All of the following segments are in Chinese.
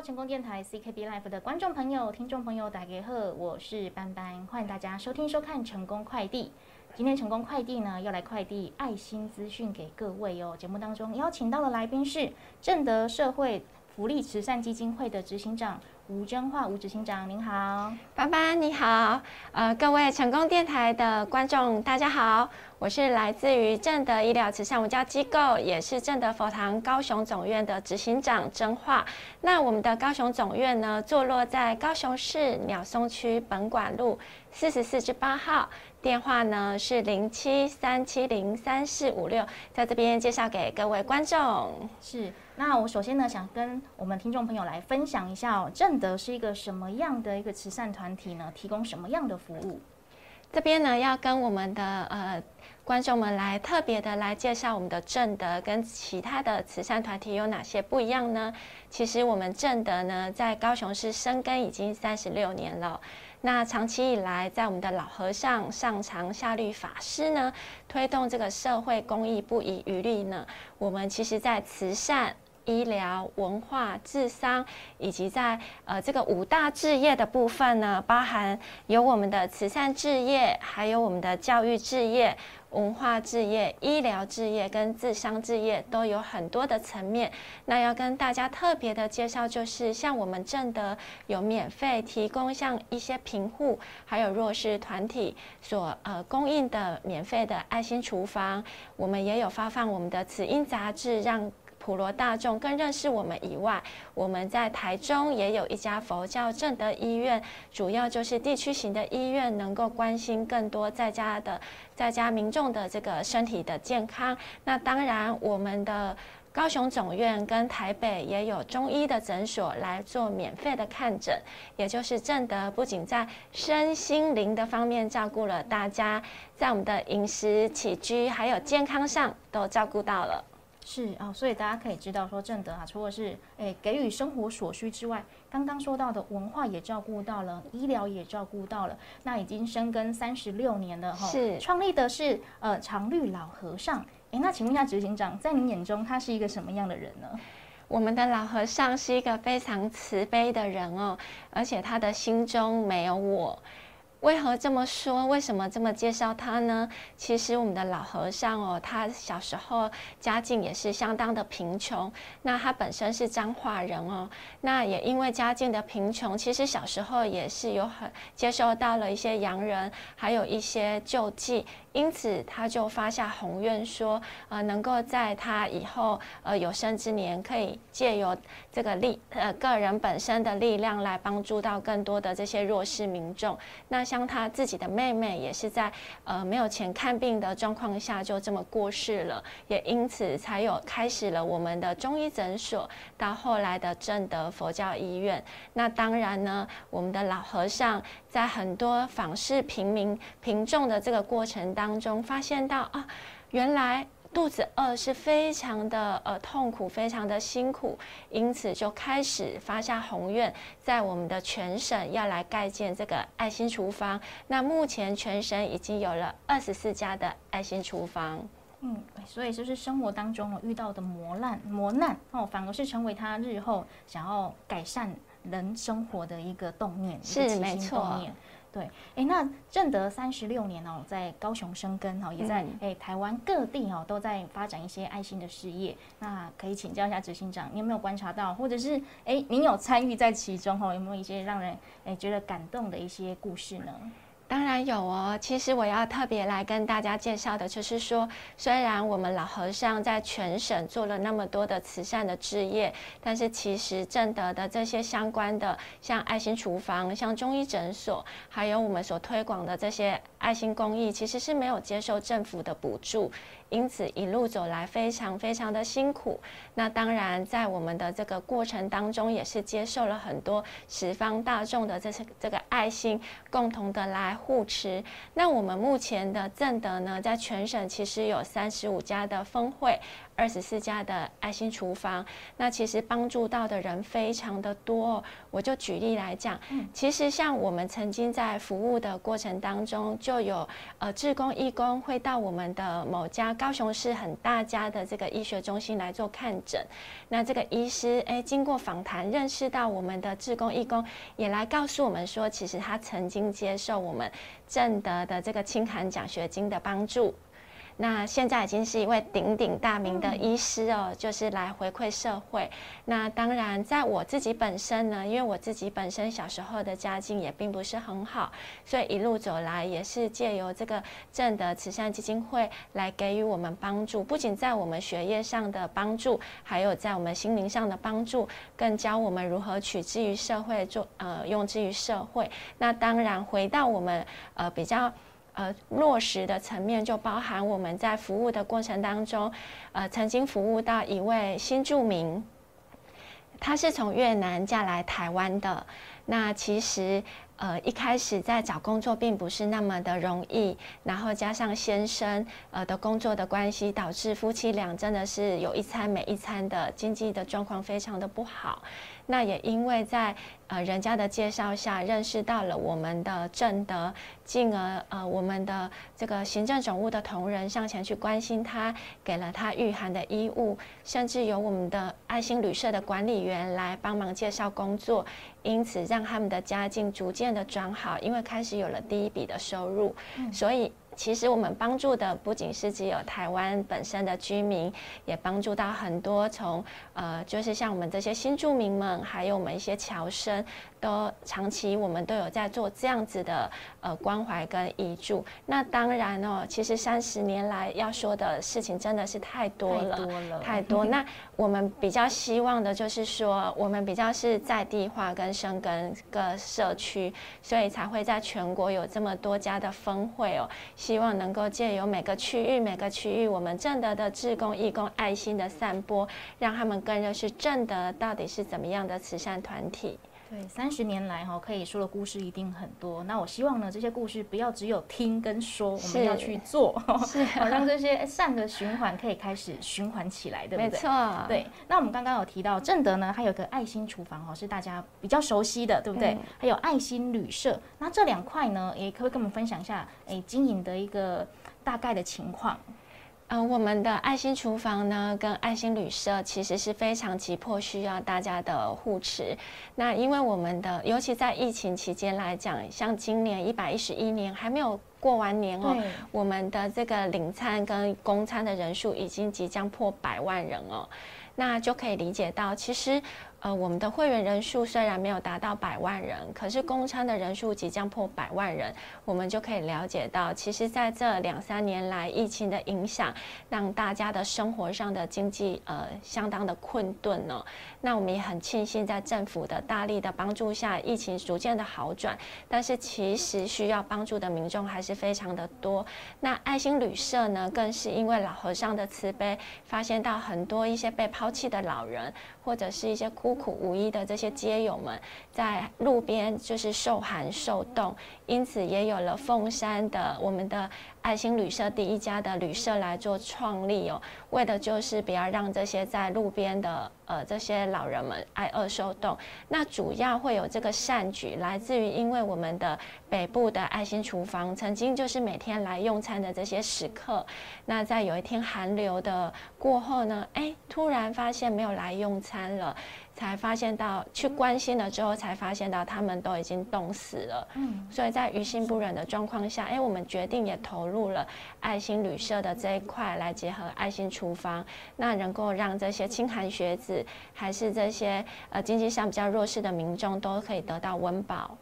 成功电台 CKB Life 的观众朋友、听众朋友，打给贺，我是班班，欢迎大家收听收看成功快递。今天成功快递呢要来快递爱心资讯给各位哦。节目当中邀请到的来宾是正德社会福利慈善基金会的执行长吴真化吴执行长，您好，班班你好，呃，各位成功电台的观众大家好。我是来自于正德医疗慈善文教机构，也是正德佛堂高雄总院的执行长真化。那我们的高雄总院呢，坐落在高雄市鸟松区本馆路四十四至八号，电话呢是零七三七零三四五六，在这边介绍给各位观众。是，那我首先呢，想跟我们听众朋友来分享一下哦，正德是一个什么样的一个慈善团体呢？提供什么样的服务？这边呢，要跟我们的呃。观众们来特别的来介绍我们的正德跟其他的慈善团体有哪些不一样呢？其实我们正德呢，在高雄市生根已经三十六年了。那长期以来，在我们的老和尚上长下律法师呢，推动这个社会公益不遗余力呢。我们其实在慈善。医疗、文化、智商，以及在呃这个五大置业的部分呢，包含有我们的慈善置业，还有我们的教育置业、文化置业、医疗置业跟智商置业，都有很多的层面。那要跟大家特别的介绍，就是像我们正德有免费提供像一些贫户还有弱势团体所呃供应的免费的爱心厨房，我们也有发放我们的慈音杂志，让。普罗大众更认识我们以外，我们在台中也有一家佛教正德医院，主要就是地区型的医院，能够关心更多在家的在家民众的这个身体的健康。那当然，我们的高雄总院跟台北也有中医的诊所来做免费的看诊，也就是正德不仅在身心灵的方面照顾了大家，在我们的饮食起居还有健康上都照顾到了。是啊，所以大家可以知道说，正德啊，除了是诶给予生活所需之外，刚刚说到的文化也照顾到了，医疗也照顾到了，那已经深耕三十六年了哈。是创立的是呃常绿老和尚。诶，那请问一下执行长，在您眼中他是一个什么样的人呢？我们的老和尚是一个非常慈悲的人哦，而且他的心中没有我。为何这么说？为什么这么介绍他呢？其实我们的老和尚哦，他小时候家境也是相当的贫穷。那他本身是彰化人哦，那也因为家境的贫穷，其实小时候也是有很接受到了一些洋人，还有一些救济。因此，他就发下宏愿，说，呃，能够在他以后，呃，有生之年，可以借由这个力，呃，个人本身的力量来帮助到更多的这些弱势民众。那像他自己的妹妹，也是在呃没有钱看病的状况下，就这么过世了，也因此才有开始了我们的中医诊所，到后来的正德佛教医院。那当然呢，我们的老和尚在很多访视平民贫众的这个过程当。当中发现到啊，原来肚子饿是非常的呃痛苦，非常的辛苦，因此就开始发下宏愿，在我们的全省要来盖建这个爱心厨房。那目前全省已经有了二十四家的爱心厨房。嗯，所以就是生活当中遇到的磨难磨难哦，反而是成为他日后想要改善人生活的一个动念，是没错。对，哎，那正德三十六年哦，在高雄生根哦，也在哎台湾各地哦都在发展一些爱心的事业。那可以请教一下执行长，你有没有观察到，或者是哎您有参与在其中哦，有没有一些让人哎觉得感动的一些故事呢？当然有哦。其实我要特别来跟大家介绍的，就是说，虽然我们老和尚在全省做了那么多的慈善的置业，但是其实正德的这些相关的，像爱心厨房、像中医诊所，还有我们所推广的这些爱心公益，其实是没有接受政府的补助。因此一路走来非常非常的辛苦。那当然，在我们的这个过程当中，也是接受了很多十方大众的这些这个爱心，共同的来护持。那我们目前的正德呢，在全省其实有三十五家的峰会。二十四家的爱心厨房。那其实帮助到的人非常的多。我就举例来讲，其实像我们曾经在服务的过程当中，就有呃志工义工会到我们的某家高雄市很大家的这个医学中心来做看诊。那这个医师哎，经过访谈认识到我们的志工义工，也来告诉我们说，其实他曾经接受我们正德的这个清寒奖学金的帮助。那现在已经是一位鼎鼎大名的医师哦，就是来回馈社会。那当然，在我自己本身呢，因为我自己本身小时候的家境也并不是很好，所以一路走来也是借由这个正德慈善基金会来给予我们帮助，不仅在我们学业上的帮助，还有在我们心灵上的帮助，更教我们如何取之于社会，做呃用之于社会。那当然，回到我们呃比较。呃，落实的层面就包含我们在服务的过程当中，呃，曾经服务到一位新住民，他是从越南嫁来台湾的。那其实，呃，一开始在找工作并不是那么的容易，然后加上先生呃的工作的关系，导致夫妻俩真的是有一餐没一餐的经济的状况非常的不好。那也因为在呃人家的介绍下认识到了我们的正德，进而呃我们的这个行政总务的同仁上前去关心他，给了他御寒的衣物，甚至由我们的爱心旅社的管理员来帮忙介绍工作，因此让他们的家境逐渐的转好，因为开始有了第一笔的收入，所以。其实我们帮助的不仅是只有台湾本身的居民，也帮助到很多从呃，就是像我们这些新住民们，还有我们一些侨生。都长期我们都有在做这样子的呃关怀跟遗助。那当然哦，其实三十年来要说的事情真的是太多了，太多了。那我们比较希望的就是说，我们比较是在地化跟生根各社区，所以才会在全国有这么多家的分会哦。希望能够借由每个区域每个区域我们正德的志工义工爱心的散播，让他们更认识正德到底是怎么样的慈善团体。对，三十年来哈，可以说的故事一定很多。那我希望呢，这些故事不要只有听跟说，我们要去做，好让这些善的循环可以开始循环起来，对不对？没错。对，那我们刚刚有提到正德呢，还有个爱心厨房哈，是大家比较熟悉的，对不对？还有爱心旅社，那这两块呢，也可以跟我们分享一下，哎，经营的一个大概的情况。嗯，我们的爱心厨房呢，跟爱心旅社其实是非常急迫需要大家的护持。那因为我们的，尤其在疫情期间来讲，像今年一百一十一年还没有过完年哦，我们的这个领餐跟供餐的人数已经即将破百万人哦，那就可以理解到，其实。呃，我们的会员人数虽然没有达到百万人，可是公餐的人数即将破百万人，我们就可以了解到，其实在这两三年来，疫情的影响让大家的生活上的经济呃相当的困顿哦。那我们也很庆幸，在政府的大力的帮助下，疫情逐渐的好转。但是其实需要帮助的民众还是非常的多。那爱心旅社呢，更是因为老和尚的慈悲，发现到很多一些被抛弃的老人，或者是一些孤苦无依的这些街友们，在路边就是受寒受冻，因此也有了凤山的我们的。爱心旅社第一家的旅社来做创立哦，为的就是不要让这些在路边的呃这些老人们挨饿受冻。那主要会有这个善举，来自于因为我们的北部的爱心厨房曾经就是每天来用餐的这些食客，那在有一天寒流的过后呢，哎，突然发现没有来用餐了。才发现到去关心了之后，才发现到他们都已经冻死了。嗯，所以在于心不忍的状况下，哎，我们决定也投入了爱心旅社的这一块，来结合爱心厨房，那能够让这些清寒学子，还是这些呃经济上比较弱势的民众，都可以得到温饱。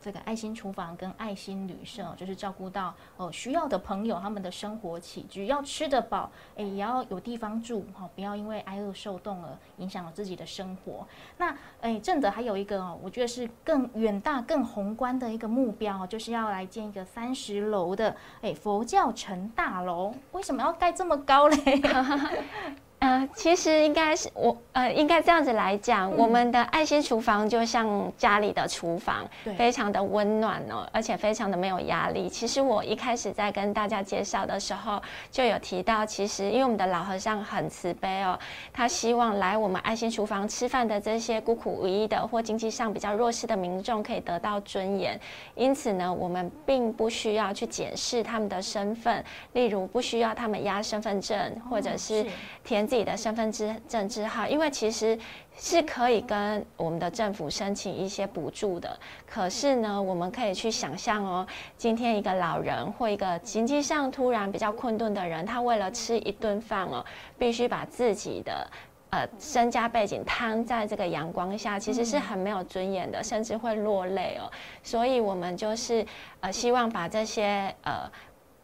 这个爱心厨房跟爱心旅社，就是照顾到哦需要的朋友他们的生活起居，要吃得饱，哎，也要有地方住，哈，不要因为挨饿受冻而影响了自己的生活。那哎，正德还有一个哦，我觉得是更远大、更宏观的一个目标，就是要来建一个三十楼的哎佛教城大楼。为什么要盖这么高嘞？呃，其实应该是我呃，应该这样子来讲，我们的爱心厨房就像家里的厨房，非常的温暖哦，而且非常的没有压力。其实我一开始在跟大家介绍的时候，就有提到，其实因为我们的老和尚很慈悲哦，他希望来我们爱心厨房吃饭的这些孤苦无依的或经济上比较弱势的民众可以得到尊严。因此呢，我们并不需要去检视他们的身份，例如不需要他们压身份证或者是填。自己的身份证字号，因为其实是可以跟我们的政府申请一些补助的。可是呢，我们可以去想象哦，今天一个老人或一个经济上突然比较困顿的人，他为了吃一顿饭哦，必须把自己的呃身家背景摊在这个阳光下，其实是很没有尊严的，甚至会落泪哦。所以，我们就是呃希望把这些呃。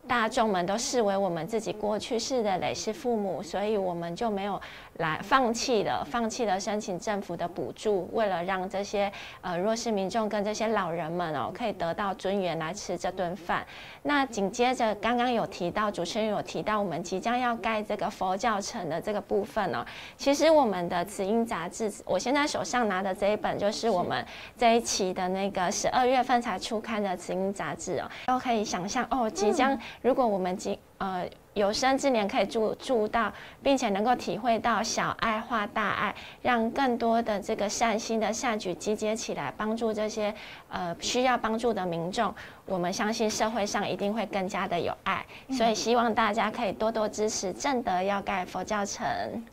大众们都视为我们自己过去式的累世父母，所以我们就没有。来放弃了，放弃了申请政府的补助，为了让这些呃弱势民众跟这些老人们哦，可以得到尊严来吃这顿饭。那紧接着刚刚有提到，主持人有提到我们即将要盖这个佛教城的这个部分哦。其实我们的慈音杂志，我现在手上拿的这一本就是我们这一期的那个十二月份才出刊的慈音杂志哦，都可以想象哦，即将如果我们即呃。有生之年可以住住到，并且能够体会到小爱化大爱，让更多的这个善心的善举集结起来，帮助这些呃需要帮助的民众。我们相信社会上一定会更加的有爱，所以希望大家可以多多支持正德要盖佛教城。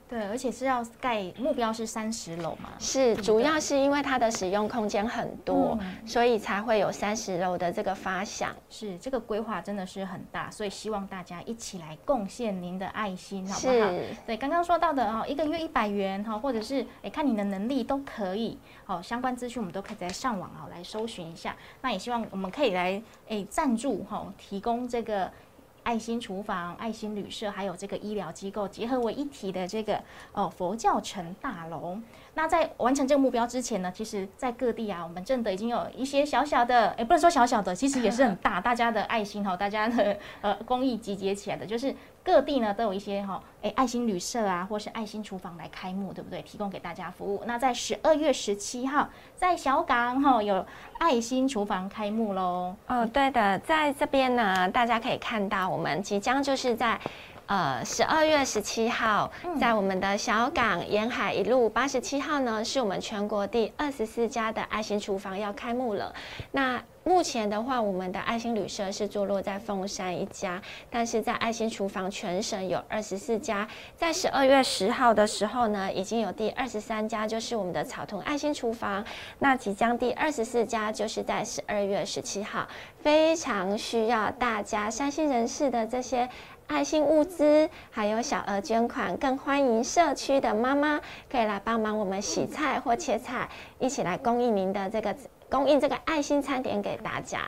对，而且是要盖，目标是三十楼嘛。是，主要是因为它的使用空间很多，所以才会有三十楼的这个发想。是，这个规划真的是很大，所以希望大家一起来贡献您的爱心，好不好？对，刚刚说到的哦，一个月一百元哈，或者是哎看你的能力都可以。好，相关资讯我们都可以在上网哦来搜寻一下。那也希望我们可以来。诶，赞助哈，提供这个爱心厨房、爱心旅社，还有这个医疗机构结合为一体的这个哦佛教城大楼。那在完成这个目标之前呢，其实，在各地啊，我们真的已经有一些小小的，诶，不能说小小的，其实也是很大，大家的爱心哈，大家的呃公益集结起来的，就是。各地呢都有一些哈，哎，爱心旅社啊，或是爱心厨房来开幕，对不对？提供给大家服务。那在十二月十七号，在小港哈有爱心厨房开幕喽。哦，对的，在这边呢，大家可以看到，我们即将就是在呃十二月十七号，在我们的小港沿海一路八十七号呢，是我们全国第二十四家的爱心厨房要开幕了。那目前的话，我们的爱心旅社是坐落在凤山一家，但是在爱心厨房全省有二十四家。在十二月十号的时候呢，已经有第二十三家，就是我们的草屯爱心厨房。那即将第二十四家就是在十二月十七号，非常需要大家善心人士的这些爱心物资，还有小额捐款，更欢迎社区的妈妈可以来帮忙我们洗菜或切菜，一起来供应您的这个。供应这个爱心餐点给大家。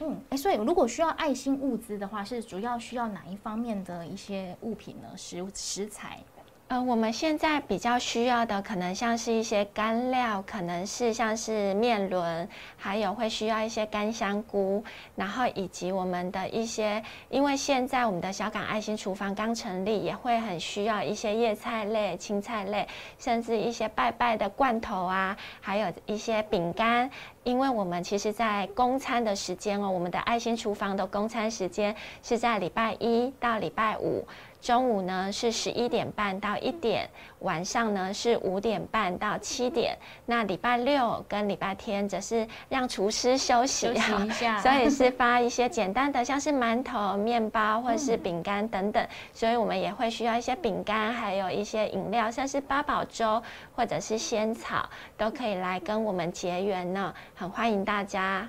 嗯，哎，所以如果需要爱心物资的话，是主要需要哪一方面的一些物品呢？食食材。呃，我们现在比较需要的，可能像是一些干料，可能是像是面轮，还有会需要一些干香菇，然后以及我们的一些，因为现在我们的小港爱心厨房刚成立，也会很需要一些叶菜类、青菜类，甚至一些拜拜的罐头啊，还有一些饼干，因为我们其实在供餐的时间哦，我们的爱心厨房的供餐时间是在礼拜一到礼拜五。中午呢是十一点半到一点，晚上呢是五点半到七点。那礼拜六跟礼拜天则是让厨师休息一下，所以是发一些简单的，像是馒头、面包或者是饼干等等。所以我们也会需要一些饼干，还有一些饮料，像是八宝粥或者是仙草，都可以来跟我们结缘呢。很欢迎大家。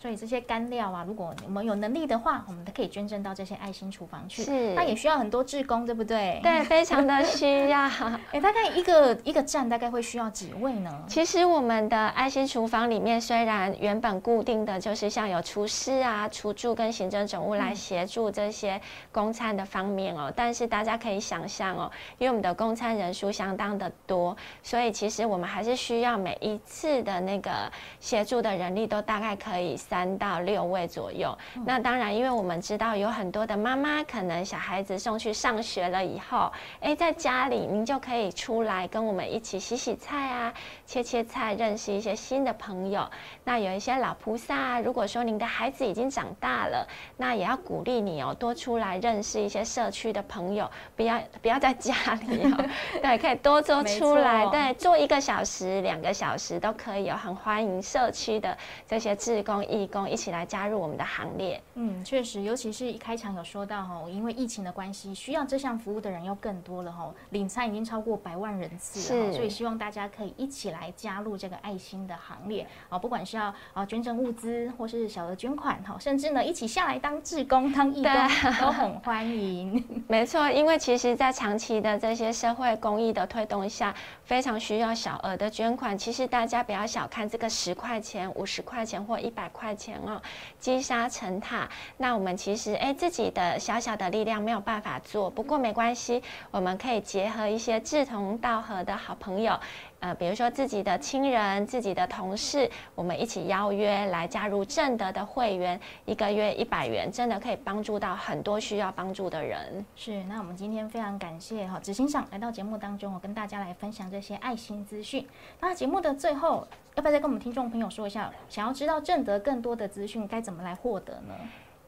所以这些干料啊，如果我们有能力的话，我们都可以捐赠到这些爱心厨房去。是，那也需要很多志工，对不对？对，非常的需要。哎，大概一个一个站大概会需要几位呢？其实我们的爱心厨房里面，虽然原本固定的就是像有厨师啊、厨助跟行政总务来协助这些公餐的方面哦，但是大家可以想象哦，因为我们的公餐人数相当的多，所以其实我们还是需要每一次的那个协助的人力都大概可以。三到六位左右。那当然，因为我们知道有很多的妈妈，可能小孩子送去上学了以后，哎，在家里您就可以出来跟我们一起洗洗菜啊，切切菜，认识一些新的朋友。那有一些老菩萨，如果说您的孩子已经长大了，那也要鼓励你哦，多出来认识一些社区的朋友，不要不要在家里哦，对，可以多做出来，对，做一个小时、两个小时都可以哦，很欢迎社区的这些志工、义义工一起来加入我们的行列。嗯，确实，尤其是一开场有说到哈，因为疫情的关系，需要这项服务的人又更多了哈，领餐已经超过百万人次了，所以希望大家可以一起来加入这个爱心的行列啊，不管是要啊捐赠物资或是小额捐款哈，甚至呢一起下来当志工、当义工都很欢迎。没错，因为其实，在长期的这些社会公益的推动下，非常需要小额的捐款。其实大家不要小看这个十块钱、五十块钱或一百块钱哦，积沙成塔。那我们其实哎自己的小小的力量没有办法做，不过没关系，我们可以结合一些志同道合的好朋友。呃，比如说自己的亲人、自己的同事，我们一起邀约来加入正德的会员，一个月一百元，真的可以帮助到很多需要帮助的人。是，那我们今天非常感谢哈执行长来到节目当中，我跟大家来分享这些爱心资讯。那节目的最后，要不要再跟我们听众朋友说一下，想要知道正德更多的资讯，该怎么来获得呢？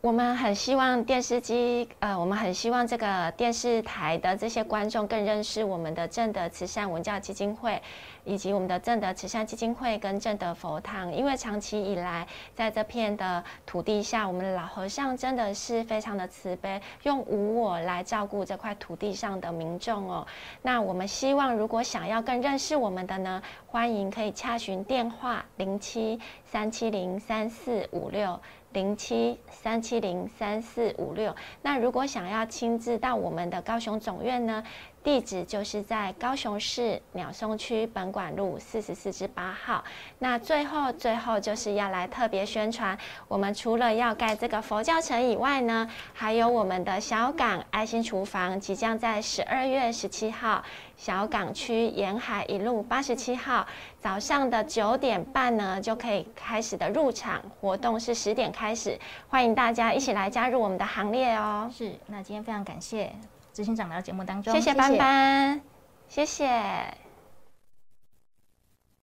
我们很希望电视机，呃，我们很希望这个电视台的这些观众更认识我们的正德慈善文教基金会，以及我们的正德慈善基金会跟正德佛堂。因为长期以来，在这片的土地下，我们老和尚真的是非常的慈悲，用无我来照顾这块土地上的民众哦。那我们希望，如果想要更认识我们的呢，欢迎可以洽询电话零七三七零三四五六。零七三七零三四五六。那如果想要亲自到我们的高雄总院呢？地址就是在高雄市鸟松区本馆路四十四至八号。那最后最后就是要来特别宣传，我们除了要盖这个佛教城以外呢，还有我们的小港爱心厨房即将在十二月十七号。小港区沿海一路八十七号，早上的九点半呢就可以开始的入场活动是十点开始，欢迎大家一起来加入我们的行列哦。是，那今天非常感谢执行长来到节目当中，谢谢班班，谢谢。